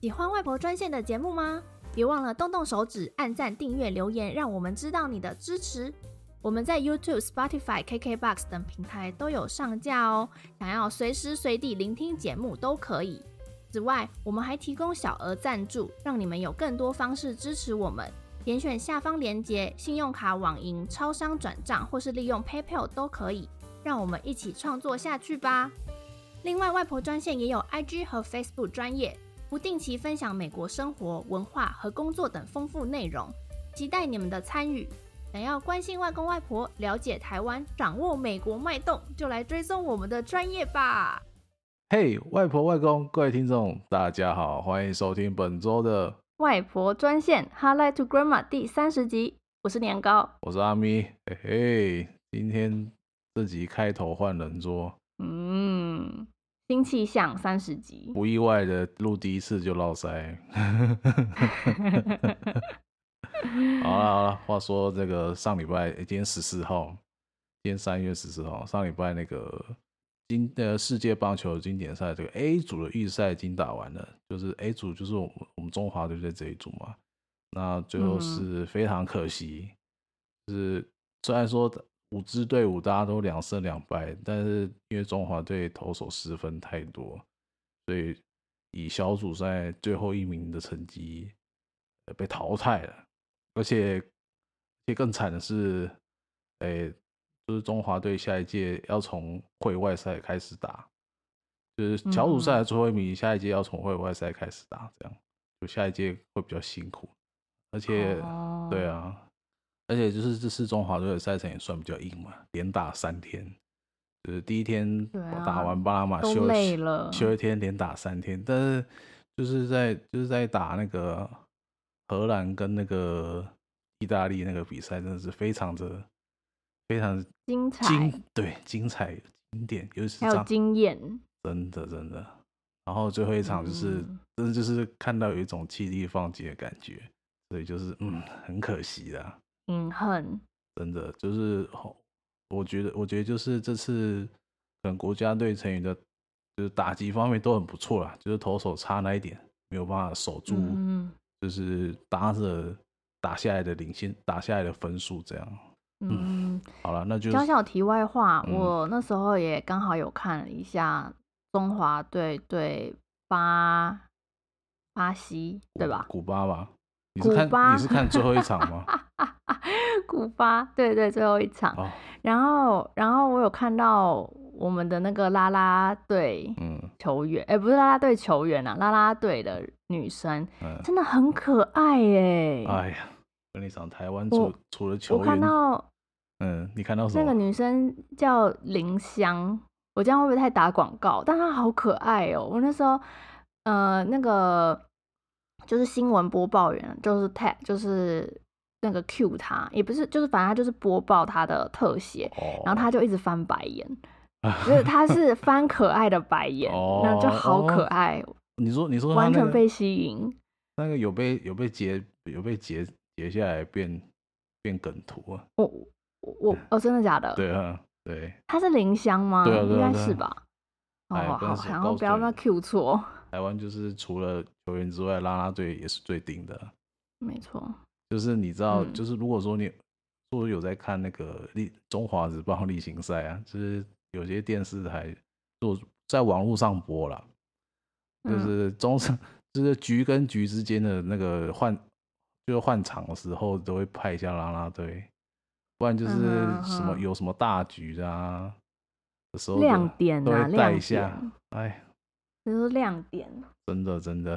喜欢外婆专线的节目吗？别忘了动动手指，按赞、订阅、留言，让我们知道你的支持。我们在 YouTube、Spotify、KKBox 等平台都有上架哦。想要随时随地聆听节目都可以。此外，我们还提供小额赞助，让你们有更多方式支持我们。点选下方链接，信用卡、网银、超商转账，或是利用 PayPal 都可以。让我们一起创作下去吧。另外，外婆专线也有 IG 和 Facebook 专业，不定期分享美国生活、文化和工作等丰富内容，期待你们的参与。想要关心外公外婆、了解台湾、掌握美国脉动，就来追踪我们的专业吧。嘿，hey, 外婆外公，各位听众，大家好，欢迎收听本周的外婆专线 Highlight to Grandma 第三十集。我是年糕，我是阿咪。嘿嘿，今天这集开头换人桌，嗯，新气象三十集，不意外的录第一次就落塞。好了好了，话说这个上礼拜，今天十四号，今天三月十四号，上礼拜那个。今呃世界棒球经典赛这个 A 组的预赛已经打完了，就是 A 组就是我们我们中华队在这一组嘛，那最后是非常可惜，嗯、就是虽然说五支队伍大家都两胜两败，但是因为中华队投手失分太多，所以以小组赛最后一名的成绩被淘汰了，而且也更惨的是，哎、欸。就是中华队下一届要从会外赛开始打，就是小组赛的最后一名，下一届要从会外赛开始打，这样就下一届会比较辛苦，而且对啊，而且就是这次中华队的赛程也算比较硬嘛，连打三天，就是第一天打完巴拿马休息，休一天，连打三天，但是就是在就是在打那个荷兰跟那个意大利那个比赛，真的是非常的。非常精彩，对，精彩经典，尤其是还有经验，真的真的。然后最后一场就是，嗯、真的就是看到有一种气力放弃的感觉，所以就是嗯，很可惜啦。嗯，很真的就是，我觉得我觉得就是这次可能国家队成员的，就是打击方面都很不错啦，就是投手差那一点没有办法守住，嗯，就是打着打下来的领先，打下来的分数这样。嗯，好了，那就小小题外话，嗯、我那时候也刚好有看了一下中华队对巴巴西，对吧？古巴吧？你是看巴你是看最后一场吗？古巴，对对，最后一场。哦、然后，然后我有看到我们的那个啦啦队球员，哎、嗯，欸、不是啦啦队球员啊，啦啦队的女生，嗯、真的很可爱耶。哎呀。跟你讲，台湾除除了球员，我看到，嗯，你看到什么？那个女生叫林香，我这样会不会太打广告？但她好可爱哦！我那时候，呃，那个就是新闻播报员，就是 tag，就是那个 cue 她，也不是，就是反正他就是播报他的特写，哦、然后他就一直翻白眼，就是他是翻可爱的白眼，那、哦、就好可爱。你说，你说、那个，完全被吸引。那个有被有被截有被截。截下来变变梗图啊！我我哦，真的假的？对啊，对。他是林香吗？对啊，应该是吧。哦，好，然后不要让他 Q 错。台湾就是除了球员之外，啦啦队也是最顶的。没错。就是你知道，就是如果说你说有在看那个例中华日报例行赛啊，就是有些电视台做在网络上播了，就是中就是局跟局之间的那个换。就是换场的时候都会派一下啦啦队，不然就是什么有什么大局啊的时候亮点啊，会带一下。哎，这是亮点。真的真的，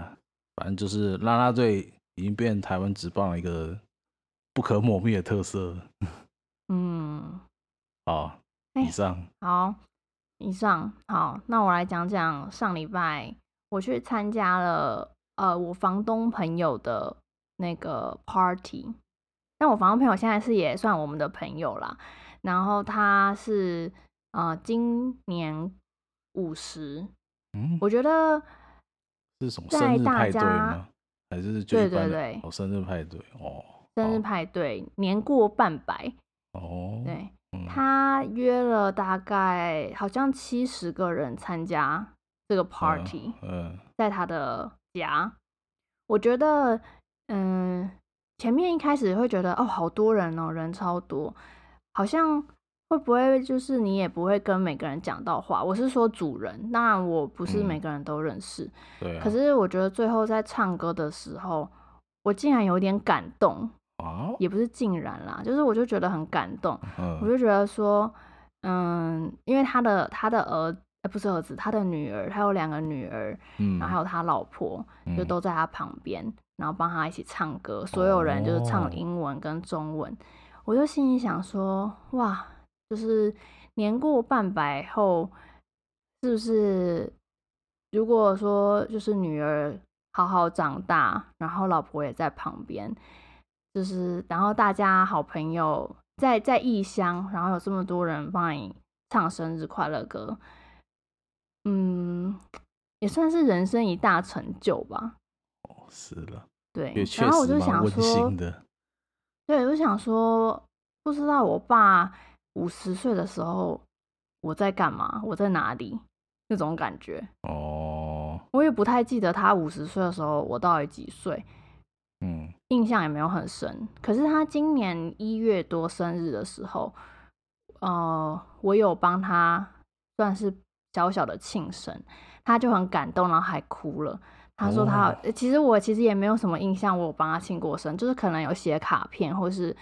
反正就是啦啦队已经变台湾职棒一个不可磨灭的特色。嗯，好，以上好，以上好，那我来讲讲上礼拜我去参加了呃我房东朋友的。那个 party，但我房东朋友现在是也算我们的朋友啦。然后他是呃今年五十，嗯，我觉得是什么生还是对对对，哦，生日派对哦，生日派对年过半百哦，对，嗯、他约了大概好像七十个人参加这个 party，嗯，嗯。在他的家。我觉得，嗯，前面一开始会觉得哦，好多人哦，人超多，好像会不会就是你也不会跟每个人讲到话？我是说主人，当然我不是每个人都认识。嗯、对、啊。可是我觉得最后在唱歌的时候，我竟然有点感动。哦。也不是竟然啦，就是我就觉得很感动。嗯。我就觉得说，嗯，因为他的他的儿。哎，不是儿子，他的女儿，他有两个女儿，嗯，然后还有他老婆，嗯、就都在他旁边，然后帮他一起唱歌。所有人就是唱英文跟中文，哦、我就心里想说，哇，就是年过半百后，是不是？如果说就是女儿好好长大，然后老婆也在旁边，就是然后大家好朋友在在异乡，然后有这么多人帮你唱生日快乐歌。嗯，也算是人生一大成就吧。哦，是了，对。然后我就想说，对，我就想说，不知道我爸五十岁的时候我在干嘛，我在哪里，那种感觉。哦。我也不太记得他五十岁的时候我到底几岁，嗯，印象也没有很深。可是他今年一月多生日的时候，呃，我有帮他算是。小小的庆生，他就很感动，然后还哭了。他说他、oh. 其实我其实也没有什么印象，我有帮他庆过生，就是可能有写卡片，或是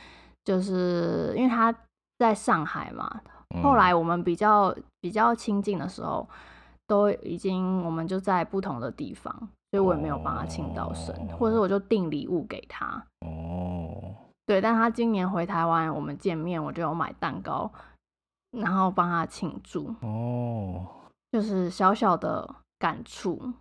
就是因为他在上海嘛。后来我们比较比较亲近的时候，都已经我们就在不同的地方，所以我也没有帮他庆到生，oh. 或者是我就订礼物给他。哦，oh. 对，但他今年回台湾，我们见面，我就有买蛋糕，然后帮他庆祝。哦。Oh. 就是小小的感触，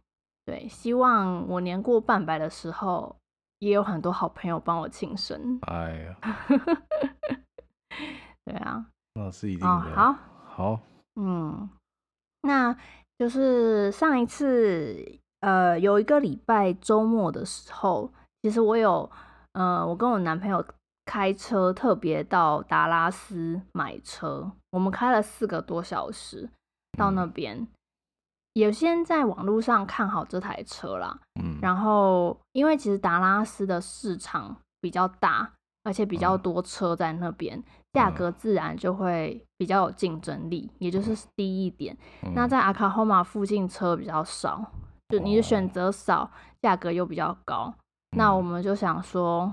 对，希望我年过半百的时候，也有很多好朋友帮我庆生。哎呀，对啊，那是一定的。哦、好，好，嗯，那就是上一次，呃，有一个礼拜周末的时候，其实我有，呃，我跟我男朋友开车特别到达拉斯买车，我们开了四个多小时。到那边，有些人在网络上看好这台车啦。嗯，然后因为其实达拉斯的市场比较大，而且比较多车在那边，价格自然就会比较有竞争力，也就是低一点。那在阿卡霍马附近车比较少，就你的选择少，价格又比较高。那我们就想说，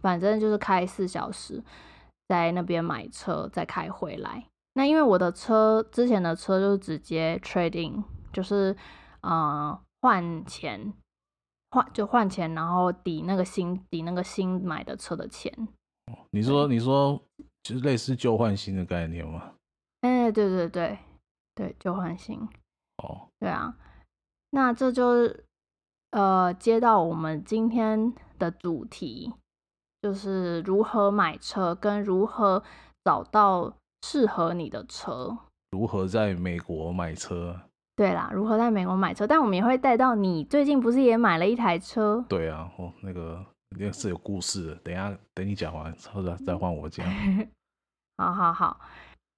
反正就是开四小时，在那边买车，再开回来。那因为我的车之前的车就是直接 trading，就是呃换钱换就换钱，然后抵那个新抵那个新买的车的钱。你说你说就是类似旧换新的概念吗？哎、欸，对对对对，旧换新。哦，对啊，那这就呃接到我们今天的主题，就是如何买车跟如何找到。适合你的车，如何在美国买车？对啦，如何在美国买车？但我们也会带到你最近不是也买了一台车？对啊，哦，那个那个是有故事的。等一下，等你讲完，或者再换我讲。好好好，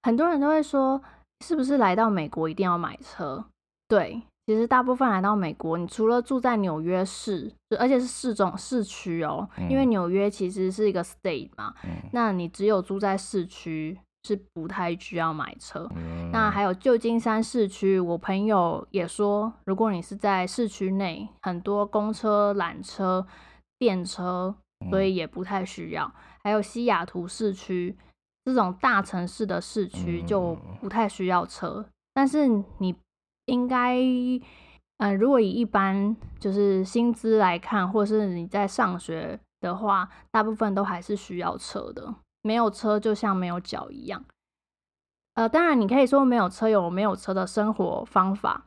很多人都会说，是不是来到美国一定要买车？对，其实大部分来到美国，你除了住在纽约市，而且是市中市区哦，嗯、因为纽约其实是一个 state 嘛，嗯、那你只有住在市区。是不太需要买车。嗯、那还有旧金山市区，我朋友也说，如果你是在市区内，很多公车、缆车、电车，所以也不太需要。嗯、还有西雅图市区这种大城市的市区就不太需要车。嗯、但是你应该，嗯、呃，如果以一般就是薪资来看，或是你在上学的话，大部分都还是需要车的。没有车就像没有脚一样，呃，当然你可以说没有车有没有车的生活方法。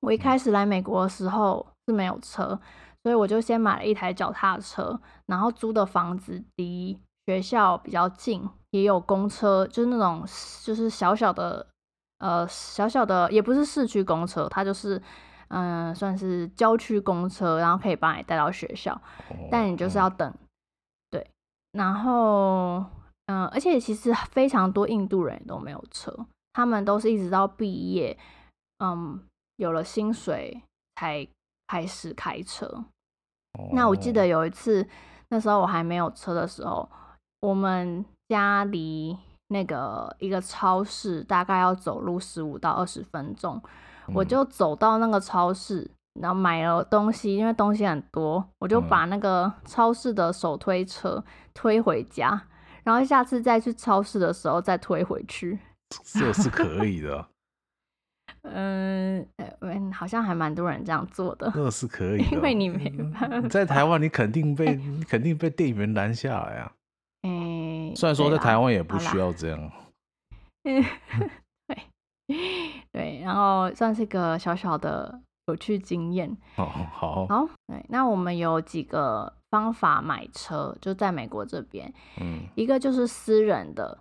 我一开始来美国的时候是没有车，所以我就先买了一台脚踏车，然后租的房子离学校比较近，也有公车，就是那种就是小小的，呃，小小的也不是市区公车，它就是嗯、呃，算是郊区公车，然后可以把你带到学校，但你就是要等。对然后，嗯，而且其实非常多印度人都没有车，他们都是一直到毕业，嗯，有了薪水才开始开车。哦、那我记。得有一次，那时候我还没有车的时候，我们家离那个一个超市大概要走路十五到二十分钟，嗯、我就走到那个超市，然后买了东西，因为东西很多，我就把那个超市的手推车推回家，嗯、然后下次再去超市的时候再推回去，这是可以的。嗯，嗯，好像还蛮多人这样做的。那是可以的，因为你没办法。在台湾，你肯定被 你肯定被店员拦下来啊。哎，虽然说在台湾也不需要这样。嗯，对对，然后算是个小小的有趣经验。哦，好。好，对，那我们有几个方法买车，就在美国这边。嗯，一个就是私人的。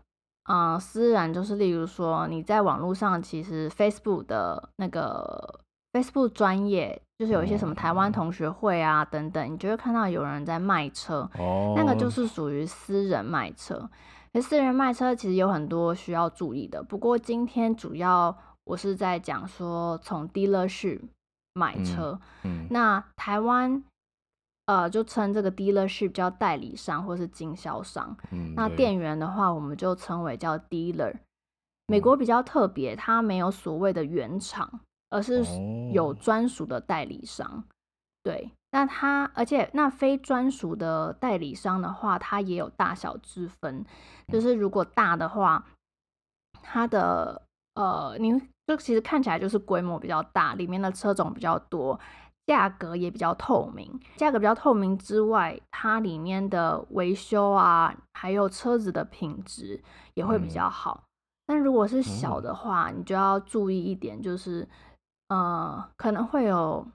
嗯，私人就是，例如说你在网络上，其实 Facebook 的那个 Facebook 专业，就是有一些什么台湾同学会啊等等，你就会看到有人在卖车，哦，那个就是属于私人卖车。那私人卖车其实有很多需要注意的，不过今天主要我是在讲说从 dealership 买车，嗯，嗯，那台湾。呃，就称这个 dealership 叫代理商或是经销商。嗯，那店员的话，我们就称为叫 dealer。美国比较特别，它没有所谓的原厂，而是有专属的代理商。哦、对，那它而且那非专属的代理商的话，它也有大小之分。就是如果大的话，它的呃，您就其实看起来就是规模比较大，里面的车种比较多。价格也比较透明，价格比较透明之外，它里面的维修啊，还有车子的品质也会比较好。嗯、但如果是小的话，你就要注意一点，就是呃，可能会有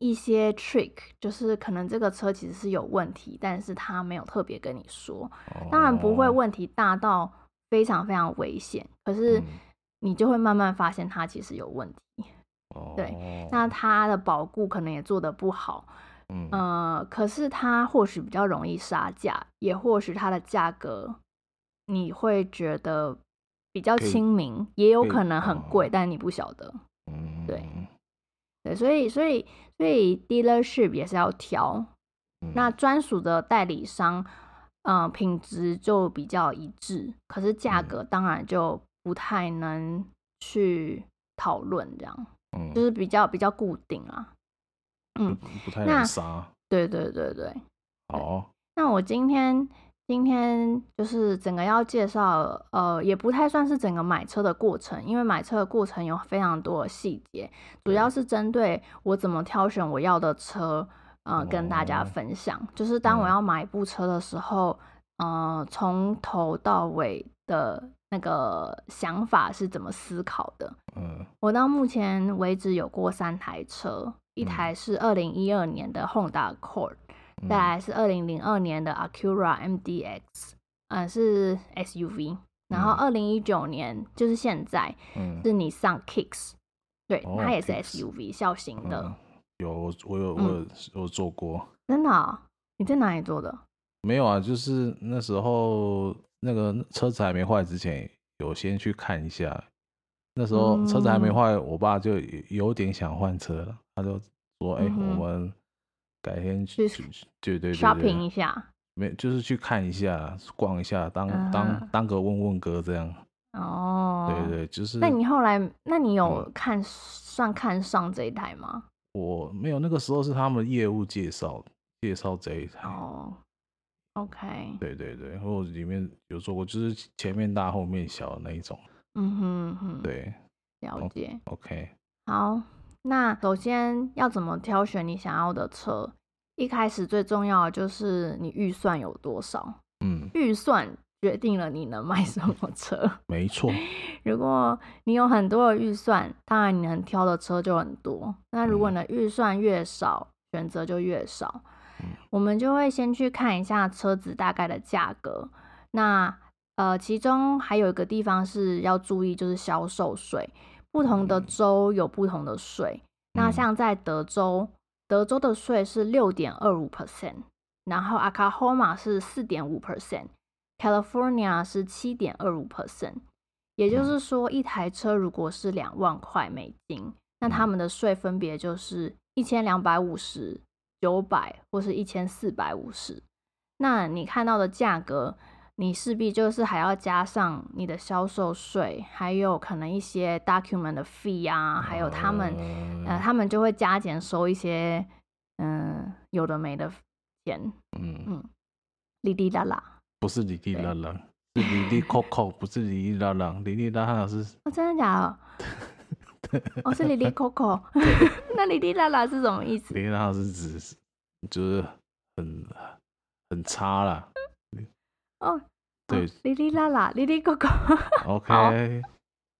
一些 trick，就是可能这个车其实是有问题，但是他没有特别跟你说。当然不会问题大到非常非常危险，可是你就会慢慢发现它其实有问题。对，那它的保固可能也做得不好，嗯，呃，可是它或许比较容易杀价，也或许它的价格你会觉得比较亲民，也有可能很贵，但你不晓得，嗯，对，对，所以所以所以 dealership 也是要挑，那专属的代理商，嗯、呃，品质就比较一致，可是价格当然就不太能去讨论这样。嗯，就是比较比较固定啊，嗯，不太能杀。对对对对，好。那我今天今天就是整个要介绍，呃，也不太算是整个买车的过程，因为买车的过程有非常多的细节，主要是针对我怎么挑选我要的车，呃，跟大家分享。就是当我要买一部车的时候，呃，从头到尾的。那个想法是怎么思考的？嗯，我到目前为止有过三台车，一台是二零一二年的 Honda Accord，再来是二零零二年的 Acura MDX，嗯，是 SUV，然后二零一九年就是现在，嗯，是 Nissan Kicks，对，它也是 SUV 小型的。有，我有，我有，我坐过。真的？你在哪里做的？没有啊，就是那时候。那个车子还没坏之前，有先去看一下。那时候车子还没坏，嗯、我爸就有点想换车了。他就说：“哎、我们改天去，去对对对，shopping 一下，没就是去看一下，逛一下，当、当当个问问哥这样。”哦，对对，就是。那你后来，那你有看、嗯、算看上这一台吗？我没有，那个时候是他们业务介绍介绍这一台。哦。OK，对对对，或者里面有做过，就是前面大后面小的那一种。嗯哼哼，对，了解。OK，好，那首先要怎么挑选你想要的车？一开始最重要的就是你预算有多少。嗯，预算决定了你能买什么车。没错，如果你有很多的预算，当然你能挑的车就很多。那如果你的预算越少，选择就越少。我们就会先去看一下车子大概的价格。那呃，其中还有一个地方是要注意，就是销售税。不同的州有不同的税。那像在德州，德州的税是六点二五 percent，然后 Oklahoma 是四点五 percent，California 是七点二五 percent。也就是说，一台车如果是两万块美金，那他们的税分别就是一千两百五十。九百或是一千四百五十，那你看到的价格，你势必就是还要加上你的销售税，还有可能一些 document 的 fee 啊，还有他们，呃，他们就会加减收一些，嗯、呃，有的没的钱，嗯。嗯，哩哩啦啦，不是哩哩啦啦，是哩哩扣扣，不是哩哩啦啦，哩哩啦啦是，哦，真的假的？哦，是哩哩扣扣，那哩哩啦啦是什么意思？哩哩啦啦是指就是很很差啦。哦，对，哩哩啦啦，哩哩扣扣。OK，OK，OK，、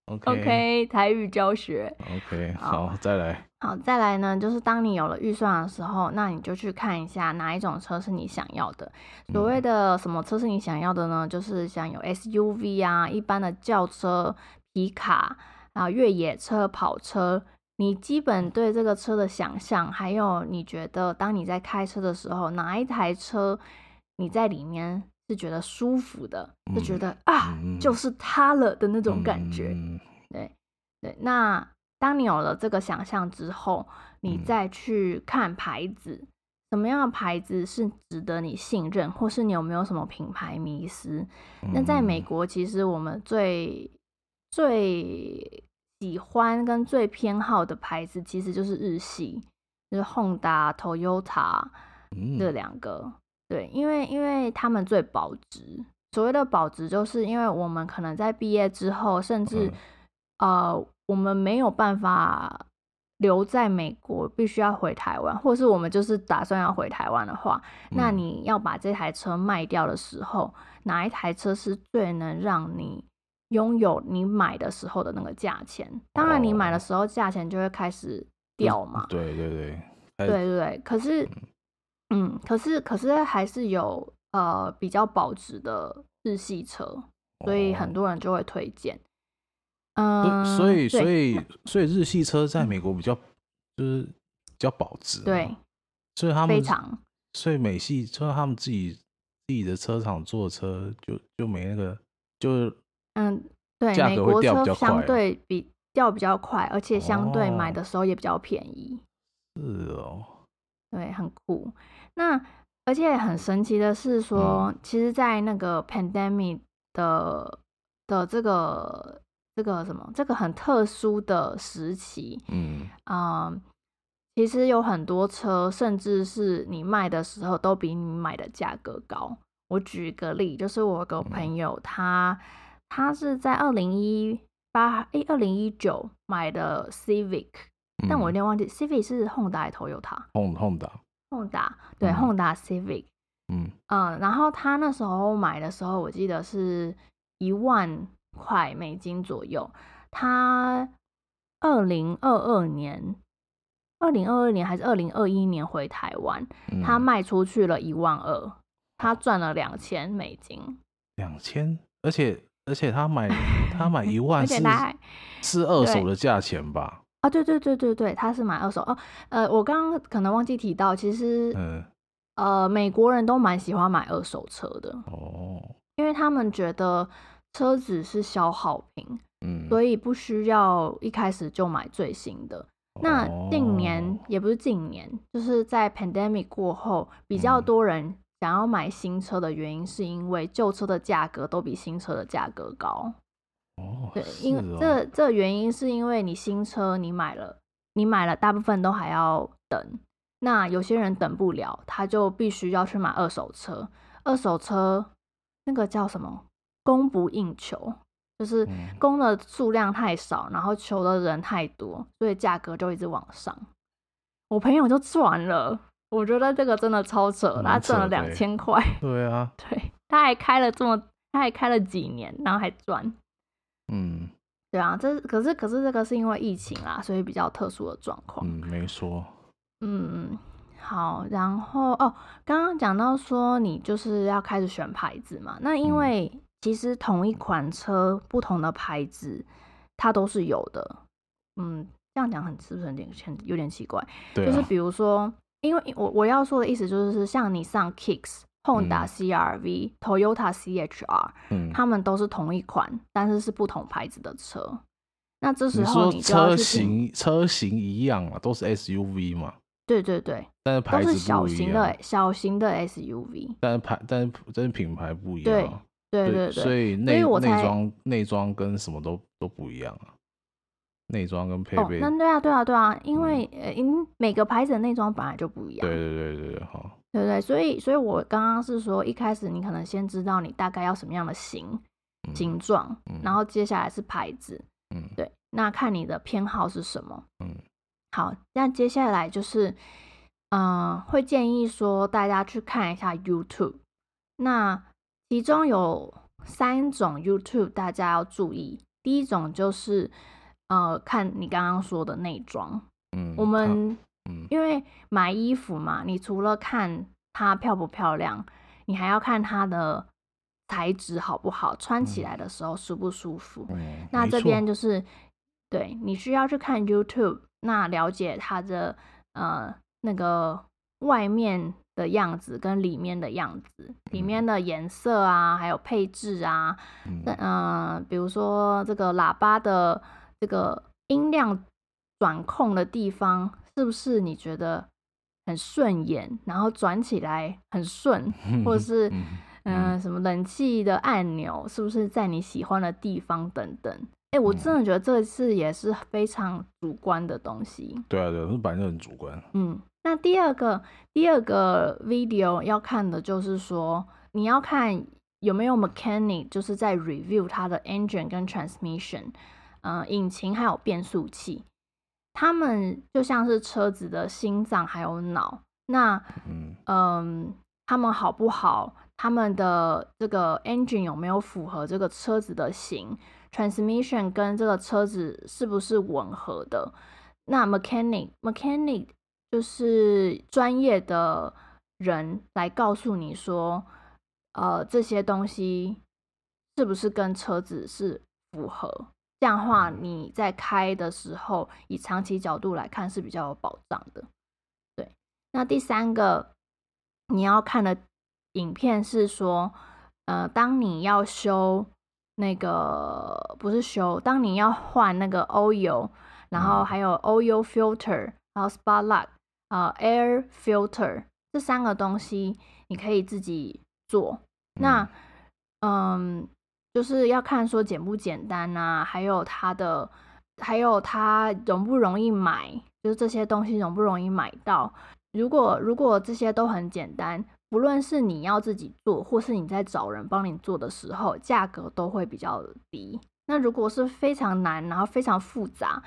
okay, okay, 台语教学。OK，好，好，再来。好，再来呢，就是当你有了预算的时候，那你就去看一下哪一种车是你想要的。所谓的什么车是你想要的呢？就是像有 SUV 啊，一般的轿车、皮卡啊、越野车、跑车。你基本对这个车的想象，还有你觉得当你在开车的时候，哪一台车你在里面？是觉得舒服的，就觉得、嗯、啊、嗯，就是它了的那种感觉。嗯、对对，那当你有了这个想象之后，你再去看牌子、嗯，什么样的牌子是值得你信任，或是你有没有什么品牌迷思？嗯、那在美国，其实我们最最喜欢跟最偏好的牌子，其实就是日系，就是 Honda、Toyota 这两个。对，因为因为他们最保值。所谓的保值，就是因为我们可能在毕业之后，甚至、嗯、呃，我们没有办法留在美国，必须要回台湾，或是我们就是打算要回台湾的话，嗯、那你要把这台车卖掉的时候，哪一台车是最能让你拥有你买的时候的那个价钱？当然，你买的时候价钱就会开始掉嘛。对对对，对对对。可是。嗯嗯，可是可是还是有呃比较保值的日系车，所以很多人就会推荐。嗯、呃，所以所以所以日系车在美国比较就是比较保值，对，所以他们非常，所以美系车他们自己自己的车厂做车就就没那个就嗯对，美国车相对比掉比较快，而且相对买的时候也比较便宜。是哦，对，很酷。那而且很神奇的是说，其实，在那个 pandemic 的的这个这个什么这个很特殊的时期，嗯其实有很多车，甚至是你卖的时候都比你买的价格高。我举一个例，就是我有个朋友，嗯、他他是在二零一八诶二零一九买的 Civic，、嗯、但我有点忘记 Civic 是 Honda 还是 Toyota？Honda Honda。Honda 对、嗯、Honda Civic，嗯嗯，然后他那时候买的时候，我记得是一万块美金左右。他二零二二年，二零二二年还是二零二一年回台湾，嗯、他卖出去了一万二，他赚了两千美金。两千，而且而且他买 他买一万是是二手的价钱吧？啊，对对对对对，他是买二手哦。呃，我刚刚可能忘记提到，其实，嗯，呃，美国人都蛮喜欢买二手车的哦，因为他们觉得车子是消耗品，嗯，所以不需要一开始就买最新的。那近年也不是近年，就是在 pandemic 过后，比较多人想要买新车的原因，是因为旧车的价格都比新车的价格高。哦，对，因为这这原因是因为你新车你买了，你买了大部分都还要等，那有些人等不了，他就必须要去买二手车。二手车那个叫什么？供不应求，就是供的数量太少，然后求的人太多，所以价格就一直往上。我朋友就赚了，我觉得这个真的超扯，他赚了两千块。对啊，对，他还开了这么，他还开了几年，然后还赚。嗯，对啊，这可是可是这个是因为疫情啦，所以比较特殊的状况。嗯，没错。嗯，好，然后哦，刚刚讲到说你就是要开始选牌子嘛，那因为其实同一款车不同的牌子它都是有的。嗯，这样讲很是不是有点有点奇怪？对啊。就是比如说，因为我我要说的意思就是像你上 Kicks。Honda CR-V、嗯、Toyota CHR，嗯，他们都是同一款，但是是不同牌子的车。那这时候车型车型一样嘛，都是 SUV 嘛？对对对，但是牌都是小型的小型的 SUV，但是牌但是但是品牌不一样，对对对对，所以内内装内装跟什么都都不一样啊，内装跟配备，哦，那对啊对啊对啊，因为呃因每个牌子的内装本来就不一样，对对对对对，好，对对，所以所以我刚刚是说一开始你可能先知道你大概要什么样的型形状，嗯，然后接下来是牌子，嗯，对，那看你的偏好是什么，嗯。好，那接下来就是，嗯、呃，会建议说大家去看一下 YouTube。那其中有三种 YouTube 大家要注意。第一种就是，呃，看你刚刚说的内装。嗯，我们，嗯，因为买衣服嘛，你除了看它漂不漂亮，你还要看它的材质好不好，穿起来的时候舒不舒服。嗯，那这边就是，对，你需要去看 YouTube。那了解它的呃那个外面的样子跟里面的样子，里面的颜色啊，还有配置啊，嗯、呃，比如说这个喇叭的这个音量转控的地方，是不是你觉得很顺眼？然后转起来很顺，或者 是嗯、呃、什么冷气的按钮，是不是在你喜欢的地方等等？哎、欸，我真的觉得这次也是非常主观的东西。嗯、对啊，对，是本来就很主观。嗯，那第二个第二个 video 要看的就是说，你要看有没有 mechanic，就是在 review 它的 engine 跟 transmission，呃，引擎还有变速器，他们就像是车子的心脏还有脑。那嗯嗯，他们好不好？他们的这个 engine 有没有符合这个车子的型？Transmission 跟这个车子是不是吻合的？那 mechanic mechanic 就是专业的人来告诉你说，呃，这些东西是不是跟车子是符合？这样的话，你在开的时候，以长期角度来看是比较有保障的。对，那第三个你要看的影片是说，呃，当你要修。那个不是修，当你要换那个 oil，然后还有 oil filter，然后 spotlight，啊，air filter 这三个东西你可以自己做。那嗯，就是要看说简不简单啊，还有它的，还有它容不容易买，就是这些东西容不容易买到。如果如果这些都很简单。不论是你要自己做，或是你在找人帮你做的时候，价格都会比较低。那如果是非常难，然后非常复杂，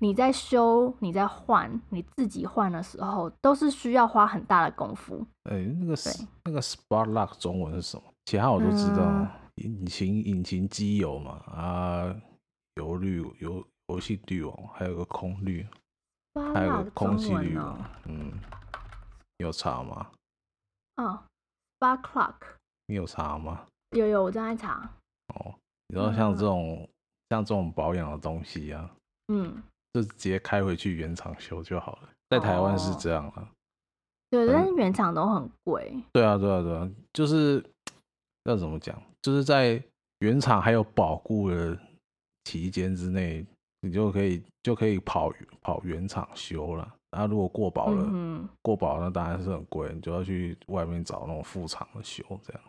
你在修、你在换、你自己换的时候，都是需要花很大的功夫。哎、欸，那个那个 spark plug 中文是什么？其他我都知道，嗯、引擎引擎机油嘛，啊，油滤油油气滤网，还有个空滤，还有个空气滤网。嗯，有查吗？哦，spark plug，你有查吗？有有，我正在查。哦，你知道像这种、嗯、像这种保养的东西啊，嗯，就直接开回去原厂修就好了。在台湾是这样啊。哦、对，但是原厂都很贵。对啊，对啊，对啊，就是要怎么讲？就是在原厂还有保固的期间之内，你就可以就可以跑跑原厂修了。那、啊、如果过保了，嗯、过保那当然是很贵，你就要去外面找那种副厂的修这样。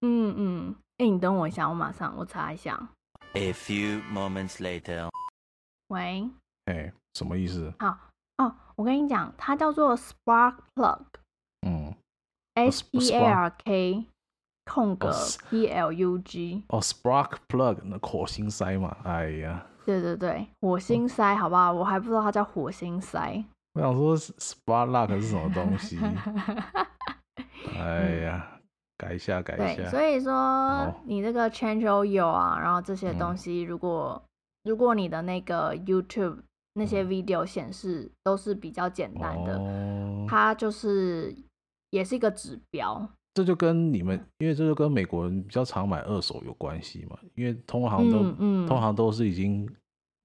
嗯嗯，哎、欸，你等我一下，我马上我查一下。A few moments later。喂。哎、欸，什么意思？好哦，我跟你讲，它叫做 Spark Plug。嗯。S P A R K 空格 P L U G。哦，Spark Plug 那火星塞嘛？哎呀。对对对，火星塞，好不好？我还不知道它叫火星塞。我想说，spark plug 是什么东西？哎呀，改一下，改一下。所以说你这个 change oil 啊，然后这些东西，如果、嗯、如果你的那个 YouTube 那些 video 显示都是比较简单的，嗯、它就是也是一个指标。这就跟你们，因为这就跟美国人比较常买二手有关系嘛，因为通常都、嗯嗯、通常都是已经。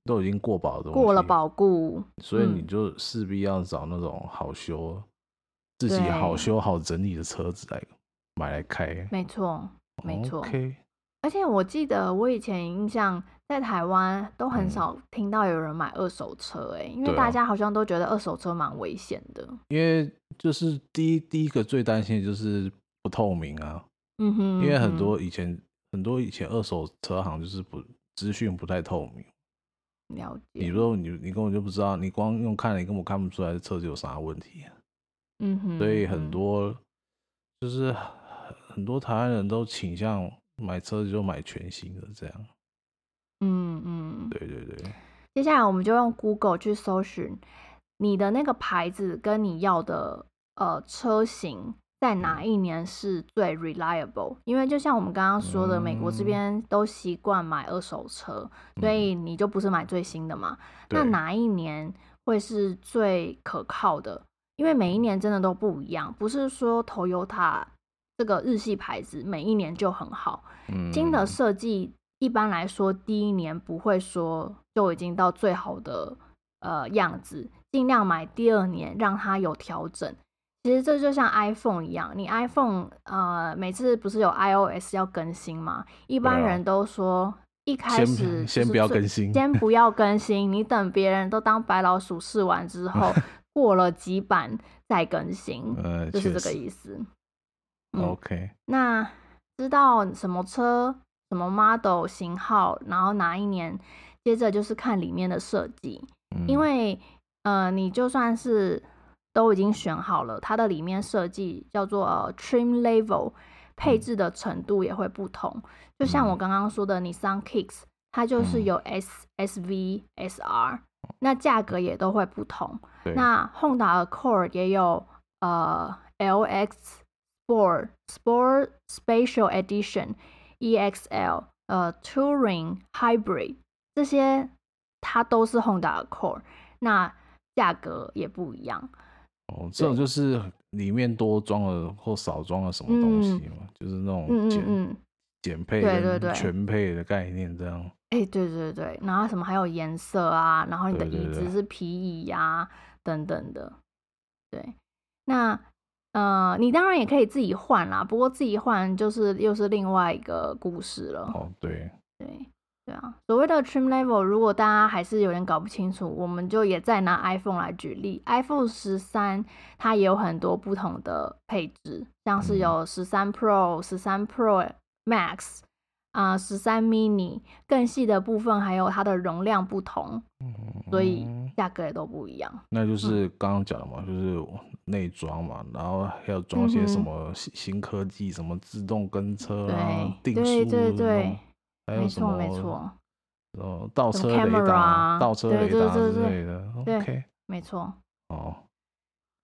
都已经过保的，过了保固，所以你就势必要找那种好修、嗯、自己好修好整理的车子来买来开。没错，没错。OK，而且我记得我以前印象在台湾都很少听到有人买二手车，哎，因为大家好像都觉得二手车蛮危险的。因为就是第一第一个最担心的就是不透明啊。嗯哼，因为很多以前很多以前二手车行就是不资讯不太透明。了解。你说你你根本就不知道，你光用看了，你根本看不出来这车子有啥问题。嗯哼。所以很多就是很多台湾人都倾向。买车子就买全新的，这样。嗯嗯，对对对。接下来我们就用 Google 去搜寻你的那个牌子跟你要的呃车型在哪一年是最 reliable，因为就像我们刚刚说的，美国这边都习惯买二手车，嗯，所以你就不是买最新的嘛。那哪一年会是最可靠的？因为每一年真的都不一样，不是说 Toyota。这个日系牌子每一年就很好，新的设计一般来说第一年不会说就已经到最好的呃样子，尽量买第二年让它有调整。其实这就像 iPhone 一样，你 iPhone 呃每次不是有 iOS 要更新吗？一般人都说一开始先不要更新，先不要更新，你等别人都当白老鼠试完之后，过了几版再更新，就是这个意思。嗯、OK，那知道什么车、什么 model 型号，然后哪一年，接着就是看里面的设计，嗯、因为呃，你就算是都已经选好了，它的里面设计叫做、呃、trim level，配置的程度也会不同。嗯、就像我刚刚说的，Nissan Kicks，它就是有 S、嗯、SV、SR，那价格也都会不同。那 Honda Accord 也有呃 LX。Sport Sport Special Edition EXL 呃 Touring Hybrid 这些它都是 Honda Accord，那价格也不一样。哦，这种就是里面多装了或少装了什么东西嘛，嗯、就是那种减嗯减、嗯、配跟全配的概念这样。哎，对对对，然后什么还有颜色啊，然后你的椅子是皮椅呀、啊、等等的。对，那。呃，你当然也可以自己换啦，不过自己换就是又是另外一个故事了。哦，对，对，对啊。所谓的 trim level，如果大家还是有点搞不清楚，我们就也再拿 iPhone 来举例。iPhone 十三它也有很多不同的配置，像是有十三 Pro、十三 Pro Max 啊、呃，十三 Mini，更细的部分还有它的容量不同，所以价格也都不一样。那就是刚刚讲的嘛，嗯、就是。内装嘛，然后还要装些什么新新科技，嗯、什么自动跟车啊、定速，对对对，还有什么没错没错，哦，倒车雷达、倒车雷达之类的。OK，没错。哦，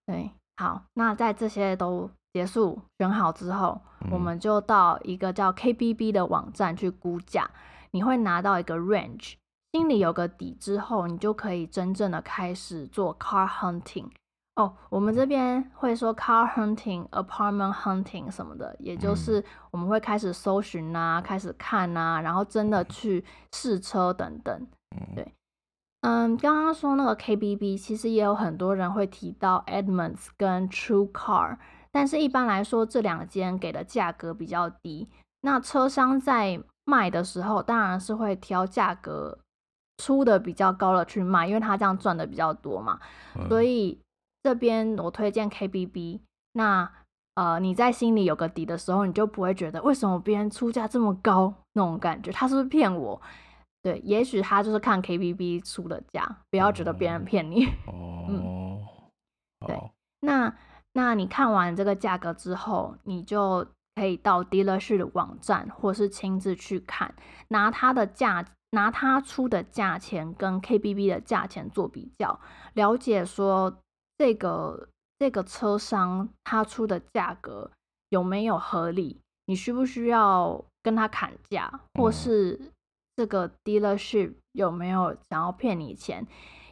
对，好，那在这些都结束选好之后，嗯、我们就到一个叫 KBB 的网站去估价，你会拿到一个 range，心里有个底之后，你就可以真正的开始做 car hunting。哦，oh, 我们这边会说 car hunting、apartment hunting 什么的，也就是我们会开始搜寻啊，开始看啊，然后真的去试车等等。对，嗯，刚刚说那个 KBB，其实也有很多人会提到 Edmunds 跟 True Car，但是一般来说这两间给的价格比较低。那车商在卖的时候，当然是会挑价格出的比较高的去卖，因为他这样赚的比较多嘛，所以。这边我推荐 KBB，那呃你在心里有个底的时候，你就不会觉得为什么别人出价这么高那种感觉，他是不是骗我？对，也许他就是看 KBB 出的价，不要觉得别人骗你。哦，嗯，对，那那你看完这个价格之后，你就可以到 dealership 的网站，或是亲自去看，拿他的价，拿他出的价钱跟 KBB 的价钱做比较，了解说。这个这个车商他出的价格有没有合理？你需不需要跟他砍价，或是这个 dealership 有没有想要骗你钱？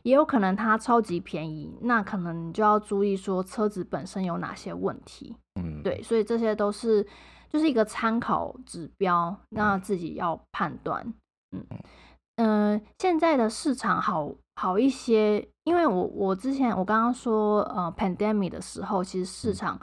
也有可能他超级便宜，那可能你就要注意说车子本身有哪些问题。嗯，对，所以这些都是就是一个参考指标，那自己要判断。嗯嗯、呃，现在的市场好好一些。因为我我之前我刚刚说呃，pandemic 的时候，其实市场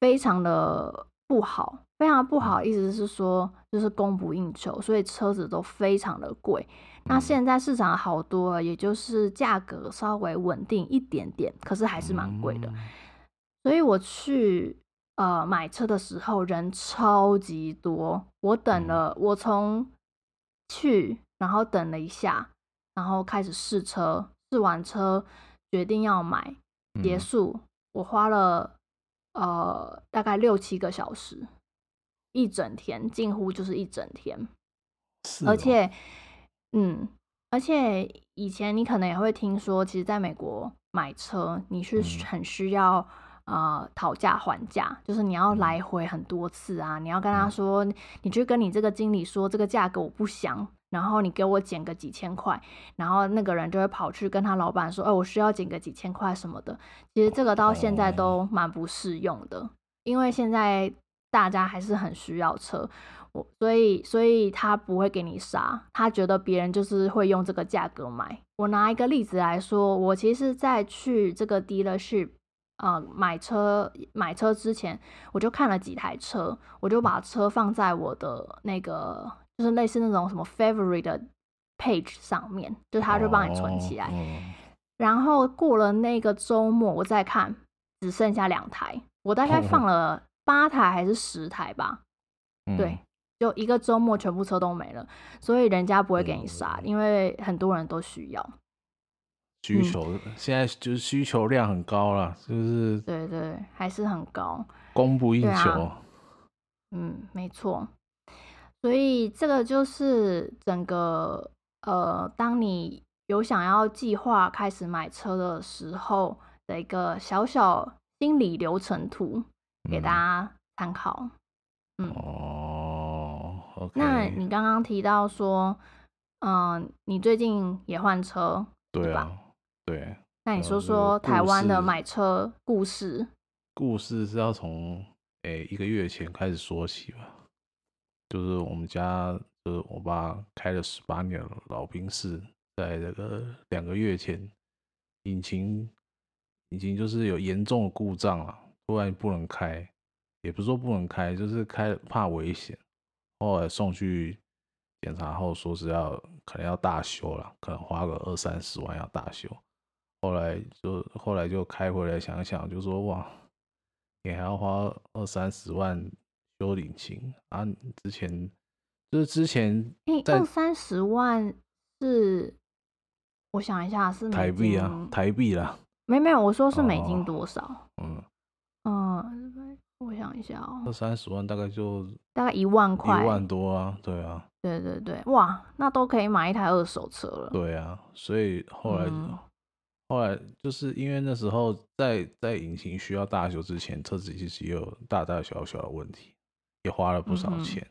非常的不好，非常不好。意思是说，就是供不应求，所以车子都非常的贵。那现在市场好多了，也就是价格稍微稳定一点点，可是还是蛮贵的。所以我去呃买车的时候人超级多，我等了，我从去然后等了一下，然后开始试车，试完车决定要买，结束我花了呃大概六七个小时，一整天，近乎就是一整天，而且。嗯，而且以前你可能也会听说，其实在美国买车，你是很需要、嗯、呃讨价还价，就是你要来回很多次啊，你要跟他说，嗯、你去跟你这个经理说这个价格我不想，然后你给我减个几千块，然后那个人就会跑去跟他老板说，哎，我需要减个几千块什么的。其实这个到现在都蛮不适用的，因为现在大家还是很需要车。我所以，所以他不会给你杀，他觉得别人就是会用这个价格买。我拿一个例子来说，我其实，在去这个 dealership 呃买车买车之前，我就看了几台车，我就把车放在我的那个就是类似那种什么 favorite 的 page 上面，就他就帮你存起来。Oh, oh. 然后过了那个周末，我再看，只剩下两台，我大概放了 八台还是十台吧？Oh. 对。就一个周末，全部车都没了，所以人家不会给你杀，嗯、因为很多人都需要。需求、嗯、现在就是需求量很高了，就是对对，还是很高，供不应求。啊、嗯，没错。所以这个就是整个呃，当你有想要计划开始买车的时候的一个小小心理流程图，给大家参考。嗯。嗯哦。Okay. 那你刚刚提到说，嗯、呃，你最近也换车，对，啊、对吧？对。那你说说台湾的买车故事。故事是要从诶、欸、一个月前开始说起吧。就是我们家，就是我爸开了十八年的老宾士，在这个两个月前，引擎引擎就是有严重的故障了，突然不能开，也不是说不能开，就是开怕危险。后来送去检查后，说是要可能要大修了，可能花个二三十万要大修。后来就后来就开回来想想，就说哇，你还要花二三十万修引擎啊？之前就是之前，二三十万是我想一下是台币啊，台币啦，没没有，我说是美金多少？哦、嗯嗯。我想一下哦，二三十万大概就大概一万块，一万多啊，对啊，对对对，哇，那都可以买一台二手车了。对啊，所以后来、嗯、后来就是因为那时候在在引擎需要大修之前，车子其实也有大大小小的问题，也花了不少钱。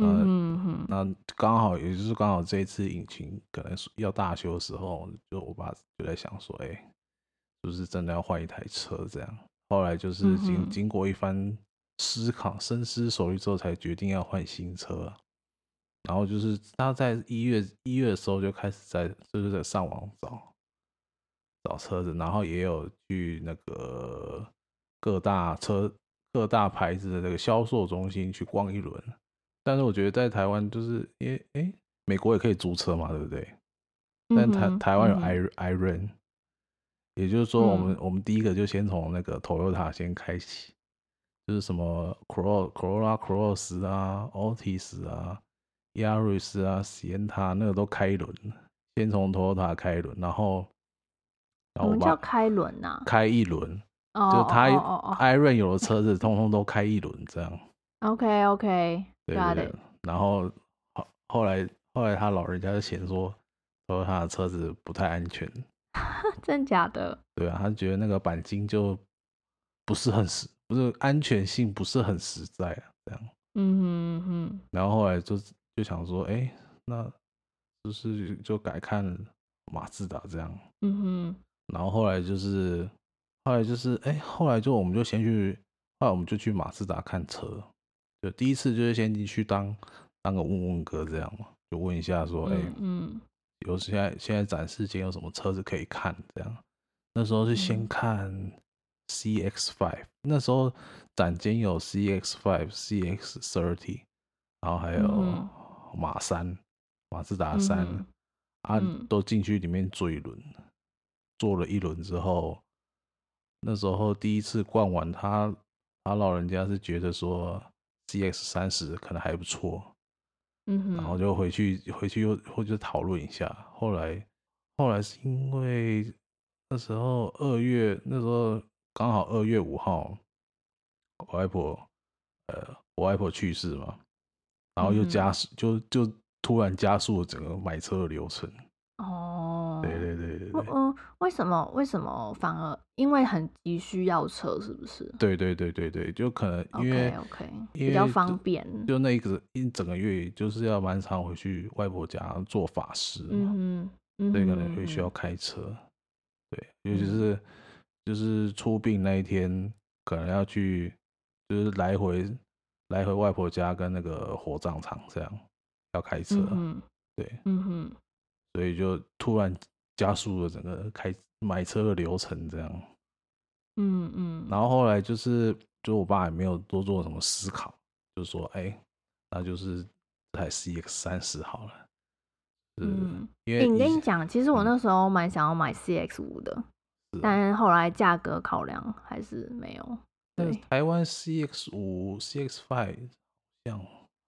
嗯，那刚好也就是刚好这一次引擎可能要大修的时候，就我爸就在想说，哎、欸，是不是真的要换一台车这样？后来就是经经过一番思考、深思熟虑之后，才决定要换新车。然后就是他在一月一月的时候就开始在就是在上网找找车子，然后也有去那个各大车各大牌子的这个销售中心去逛一轮。但是我觉得在台湾就是因为哎，美国也可以租车嘛，对不对？但台台湾有 i iRent。也就是说，我们、嗯、我们第一个就先从那个 Toyota 先开启，就是什么 Corolla Corolla Cross 啊，Altis 啊，Yaris 啊，Sienna 那个都开一轮，先从 Toyota 开一轮，然后，然后我们叫开轮呐、啊，开一轮，哦、就他 iRent 有的车子通通都开一轮这样。OK OK，对对对，然后后后来后来他老人家就嫌说，Toyota 的车子不太安全。真假的？对啊，他觉得那个钣金就不是很实，不是安全性不是很实在啊，这样。嗯哼嗯哼。然后后来就就想说，哎、欸，那就是就改看马自达这样。嗯哼。然后后来就是后来就是哎、欸，后来就我们就先去，后来我们就去马自达看车。就第一次就是先进去当当个问问哥这样嘛，就问一下说，哎、欸，嗯。有现在现在展示间有什么车子可以看？这样，那时候是先看 CX five，那时候展间有 CX Five、CX Thirty，然后还有马三、马自达三、嗯，啊，都进去里面坐一轮，坐了一轮之后，那时候第一次逛完，他他老人家是觉得说，C X 三十可能还不错，嗯，然后就回去回去又或者讨论一下，后来后来是因为。那时候二月，那时候刚好二月五号，我外婆，呃，我外婆去世嘛，然后又加速，嗯、就就突然加速了整个买车的流程。哦，对对对嗯，为什么？为什么反而因为很急需要车，是不是？对对对对对，就可能因为 OK, okay 比较方便。就那一个一整个月，就是要蛮常回去外婆家做法事嘛，嗯嗯，所以可能会需要开车。对，尤其是、嗯、就是出殡那一天，可能要去，就是来回来回外婆家跟那个火葬场这样，要开车。嗯，对，嗯哼，所以就突然加速了整个开买车的流程这样。嗯嗯，然后后来就是，就我爸也没有多做什么思考，就说，哎、欸，那就是这台 CX 三十好了。嗯，因为、欸、你跟你讲，其实我那时候蛮想要买 CX 五的，嗯、但后来价格考量还是没有。对，台湾 CX 五、CX five 像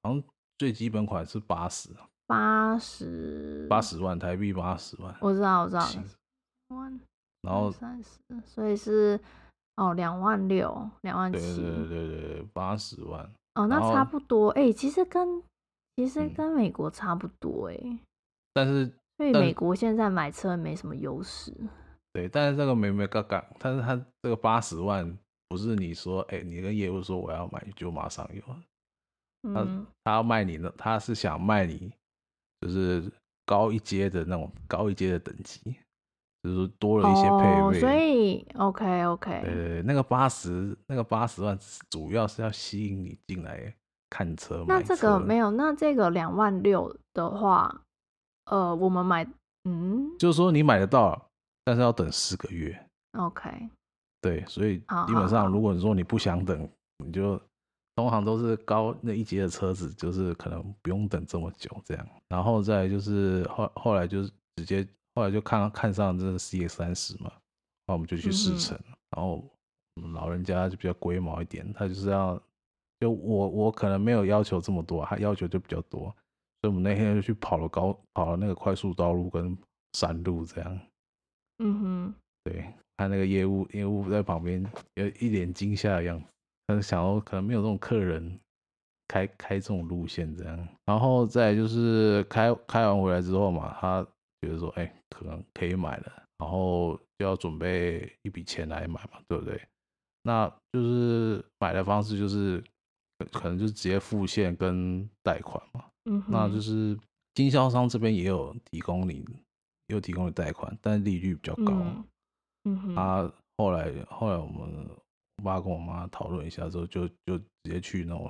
好像最基本款是八十，八十八十万台币，八十万。我知道，我知道。万，然后三十，所以是哦，两万六，两万七。对对对对，八十万。哦，那差不多。哎、欸，其实跟其实跟美国差不多、欸，哎。但是，所以美国现在买车没什么优势。对，但是这个没没杠杠，但是他这个八十万不是你说，哎、欸，你跟业务说我要买就马上有。他、嗯、他要卖你的，他是想卖你，就是高一阶的那种高一阶的等级，就是多了一些配备。哦、所以，OK OK。对对对，那个八十那个八十万主要是要吸引你进来看车。那这个没有，那这个两万六的话。呃，我们买，嗯，就是说你买得到，但是要等四个月。OK，对，所以基本上，如果你说你不想等，你就通常都是高那一阶的车子，就是可能不用等这么久这样。然后再就是后后来就是直接后来就看看上这个 CX 三十嘛，那我们就去试乘。嗯、然后老人家就比较龟毛一点，他就是要就我我可能没有要求这么多，他要求就比较多。所以我们那天就去跑了高，跑了那个快速道路跟山路这样。嗯哼，对，他那个业务业务在旁边有一脸惊吓的样子，想要可能没有这种客人开开这种路线这样。然后再就是开开完回来之后嘛，他觉得说，哎、欸，可能可以买了，然后就要准备一笔钱来买嘛，对不对？那就是买的方式就是可能就直接付现跟贷款嘛。嗯，那就是经销商这边也有提供你，也有提供你贷款，但是利率比较高。嗯哼，他后来后来我们我爸跟我妈讨论一下之后，就就直接去那种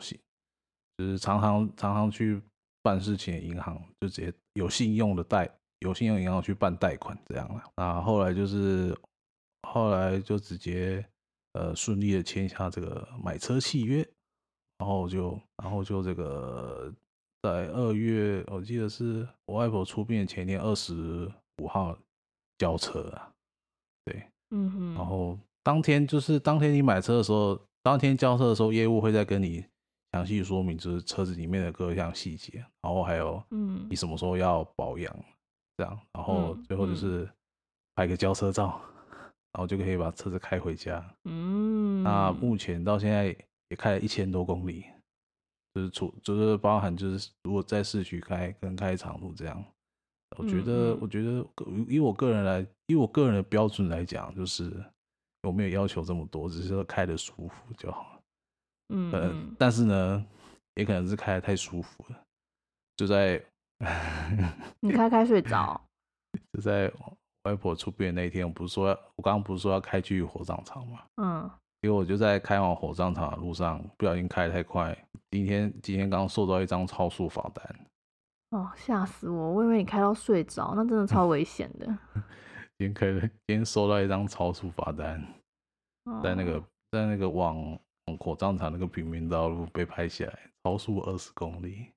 就是常常常常去办事情的银行，就直接有信用的贷，有信用银行去办贷款这样了。那后来就是后来就直接呃顺利的签下这个买车契约，然后就然后就这个。在二月，我记得是我外婆出殡前天，二十五号交车啊。对，嗯哼。然后当天就是当天你买车的时候，当天交车的时候，业务会再跟你详细说明，就是车子里面的各项细节，然后还有，嗯，你什么时候要保养，这样，然后最后就是拍个交车照，然后就可以把车子开回家。嗯，那目前到现在也开了一千多公里。就是除，就是包含，就是如果在市区开跟开长途这样，我觉得，我觉得以我个人来，以我个人的标准来讲，就是我没有要求这么多，只是说开的舒服就好。嗯，嗯，但是呢，也可能是开的太舒服了，就在你开开睡着，就在外婆出殡那一天，我不是说，我刚刚不是说要开去火葬场吗？嗯。因为我就在开往火葬场的路上，不小心开得太快。今天今天刚收到一张超速罚单，哦，吓死我！我以为你开到睡着，那真的超危险的。今天开了，今天收到一张超速罚单，在那个在那个往往火葬场那个平民道路被拍下来，超速二十公里，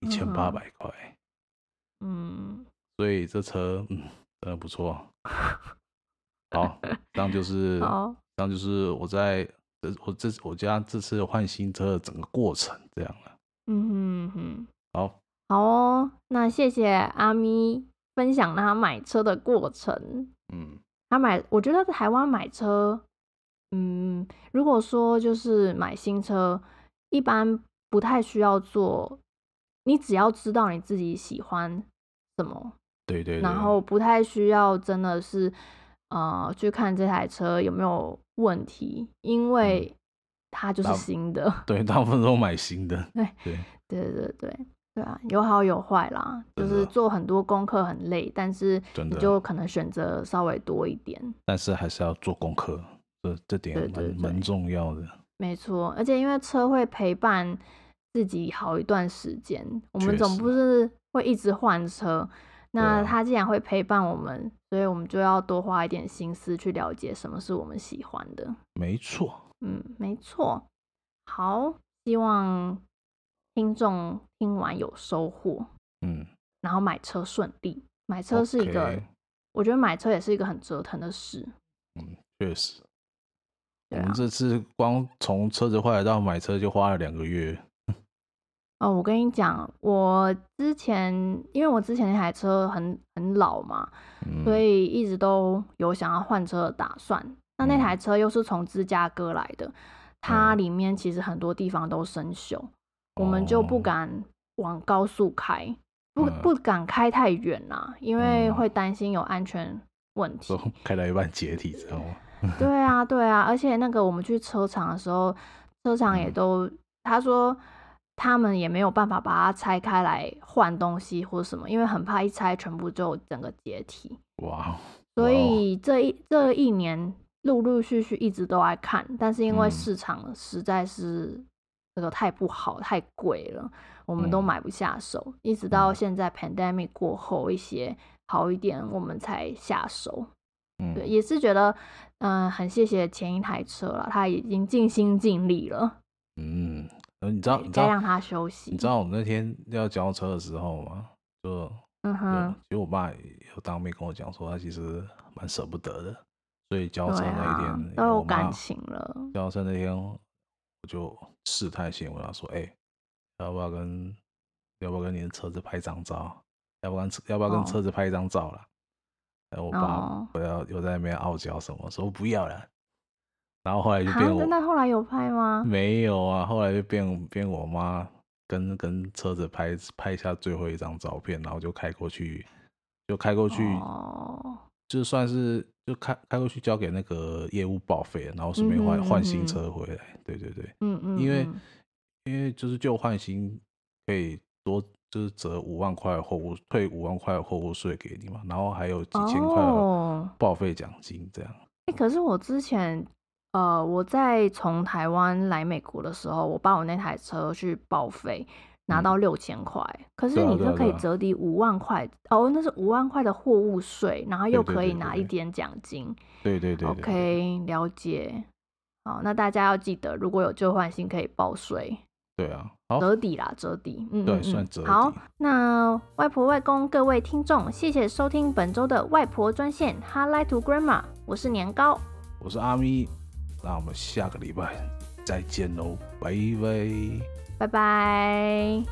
一千八百块。嗯，所以这车嗯真的不错。好，这样就是，好。这样就是我在这我这我家这次换新车的整个过程这样了。嗯哼哼，好，好哦，那谢谢阿咪分享他买车的过程。嗯，他买，我觉得台湾买车，嗯，如果说就是买新车，一般不太需要做，你只要知道你自己喜欢什么，对对对，然后不太需要真的是。呃，去看这台车有没有问题，因为它就是新的。嗯、对，大部分都买新的。对对对对对对啊，有好有坏啦，就是做很多功课很累，但是你就可能选择稍微多一点。但是还是要做功课，这这点蛮蛮重要的。没错，而且因为车会陪伴自己好一段时间，我们总不是会一直换车。那它既然会陪伴我们，所以我们就要多花一点心思去了解什么是我们喜欢的。没错，嗯，没错。好，希望听众听完有收获，嗯，然后买车顺利。买车是一个.我觉得买车也是一个很折腾的事。嗯，确实。我们这次光从车子坏了到买车就花了两个月。哦，我跟你讲，我之前因为我之前那台车很很老嘛，嗯、所以一直都有想要换车的打算。那那台车又是从芝加哥来的，它里面其实很多地方都生锈，嗯、我们就不敢往高速开，不不敢开太远啦，因为会担心有安全问题。开到一半解体，知道吗？对啊，对啊，而且那个我们去车厂的时候，车厂也都、嗯、他说。他们也没有办法把它拆开来换东西或什么，因为很怕一拆全部就整个解体。哇！所以这一这一年陆陆续续一直都在看，但是因为市场实在是这个太不好，太贵了，我们都买不下手。一直到现在 pandemic 过后一些好一点，我们才下手。嗯对，也是觉得嗯，很谢谢前一台车了，他已经尽心尽力了。嗯。嗯，你知道，你知道让他休息。你知道我们那天要交车的时候吗？就，嗯哼，其实我爸有当面跟我讲说，他其实蛮舍不得的，所以交车那一天、啊、都有感情了。交车那天，我就试探性问他说：“哎、欸，要不要跟要不要跟你的车子拍张照？要不要跟要不要跟车子拍一张照了？”然后、哦、我爸不要又在那边傲娇什么，说不要了。然后后来就变我，那后来有拍吗？没有啊，后来就变变我妈跟跟车子拍拍下最后一张照片，然后就开过去，就开过去，哦，就算是就开开过去交给那个业务报废，然后顺便换换新车回来。对对对，嗯嗯，因为因为就是旧换新可以多就是折五万块货物退五万块货物税给你嘛，然后还有几千块报废奖金这样。哎，可是我之前。呃，我在从台湾来美国的时候，我把我那台车去报废，拿到六千块。嗯、可是你就可以折抵五万块，啊啊啊、哦，那是五万块的货物税，然后又可以拿一点奖金。对对对，，OK，了解。好，那大家要记得，如果有旧换新可以报税。对啊，折抵啦，折抵。嗯，对，算折抵。好，那外婆、外公各位听众，谢谢收听本周的外婆专线 Hotline to Grandma，我是年糕，我是阿咪。那我们下个礼拜再见喽，拜拜，拜拜。